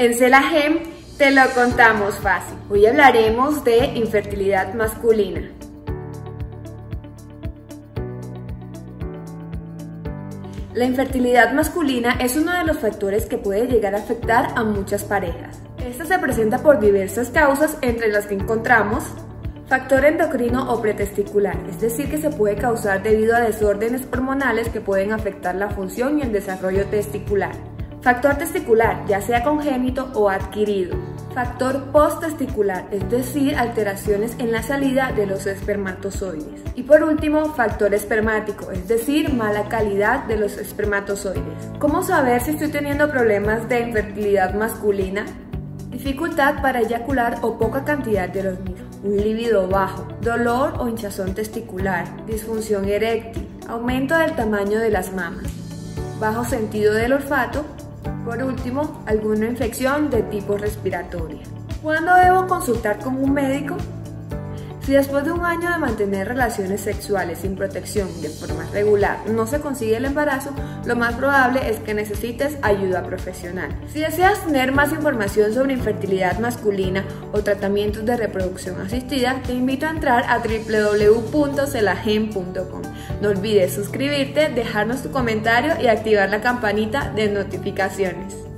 En Celagem te lo contamos fácil. Hoy hablaremos de infertilidad masculina. La infertilidad masculina es uno de los factores que puede llegar a afectar a muchas parejas. Esta se presenta por diversas causas, entre las que encontramos Factor endocrino o pretesticular, es decir, que se puede causar debido a desórdenes hormonales que pueden afectar la función y el desarrollo testicular. Factor testicular, ya sea congénito o adquirido. Factor posttesticular, es decir, alteraciones en la salida de los espermatozoides. Y por último, factor espermático, es decir, mala calidad de los espermatozoides. ¿Cómo saber si estoy teniendo problemas de infertilidad masculina? Dificultad para eyacular o poca cantidad de los mismos un líbido bajo, dolor o hinchazón testicular, disfunción eréctil, aumento del tamaño de las mamas, bajo sentido del olfato, por último, alguna infección de tipo respiratorio. ¿Cuándo debo consultar con un médico? Si después de un año de mantener relaciones sexuales sin protección de forma regular no se consigue el embarazo, lo más probable es que necesites ayuda profesional. Si deseas tener más información sobre infertilidad masculina o tratamientos de reproducción asistida, te invito a entrar a www.celagen.com. No olvides suscribirte, dejarnos tu comentario y activar la campanita de notificaciones.